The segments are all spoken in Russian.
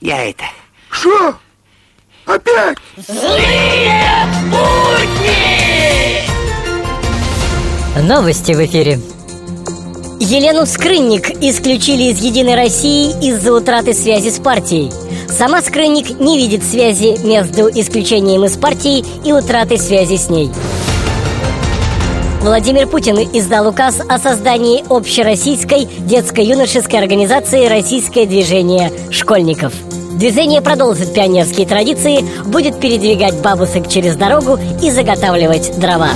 Я это... Что? Опять? Злые будни! Новости в эфире. Елену Скрынник исключили из «Единой России» из-за утраты связи с партией. Сама Скрынник не видит связи между исключением из партии и утратой связи с ней. Владимир Путин издал указ о создании общероссийской детско-юношеской организации «Российское движение школьников». Движение продолжит пионерские традиции, будет передвигать бабусек через дорогу и заготавливать дрова.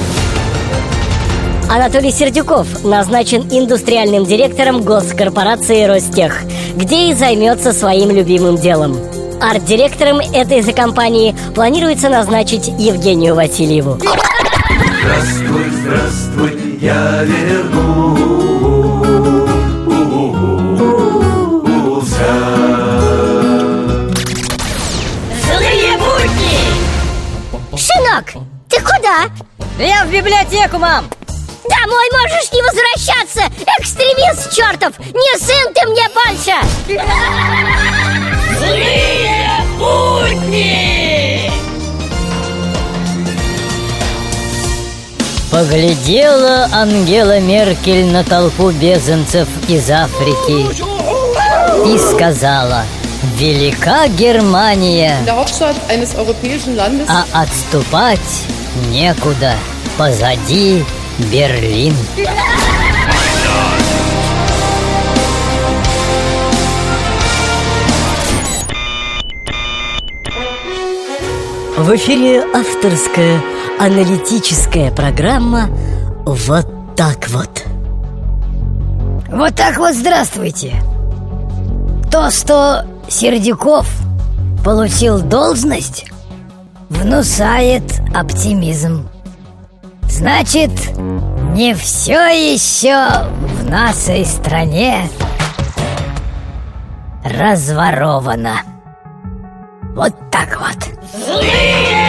Анатолий Сердюков назначен индустриальным директором госкорпорации «Ростех», где и займется своим любимым делом. Арт-директором этой же компании планируется назначить Евгению Васильеву. Здравствуй, здравствуй, я вернулся. Сынок, ты куда? Я в библиотеку, мам! Домой можешь не возвращаться, экстремист чертов! Не сын ты мне больше! Злые будни! Поглядела Ангела Меркель на толпу беженцев из Африки и сказала «Велика Германия, а отступать некуда, позади Берлин». В эфире авторская аналитическая программа «Вот так вот». Вот так вот здравствуйте. То, что Сердюков получил должность, внушает оптимизм. Значит, не все еще в нашей стране разворовано. Вот так вот. Злые!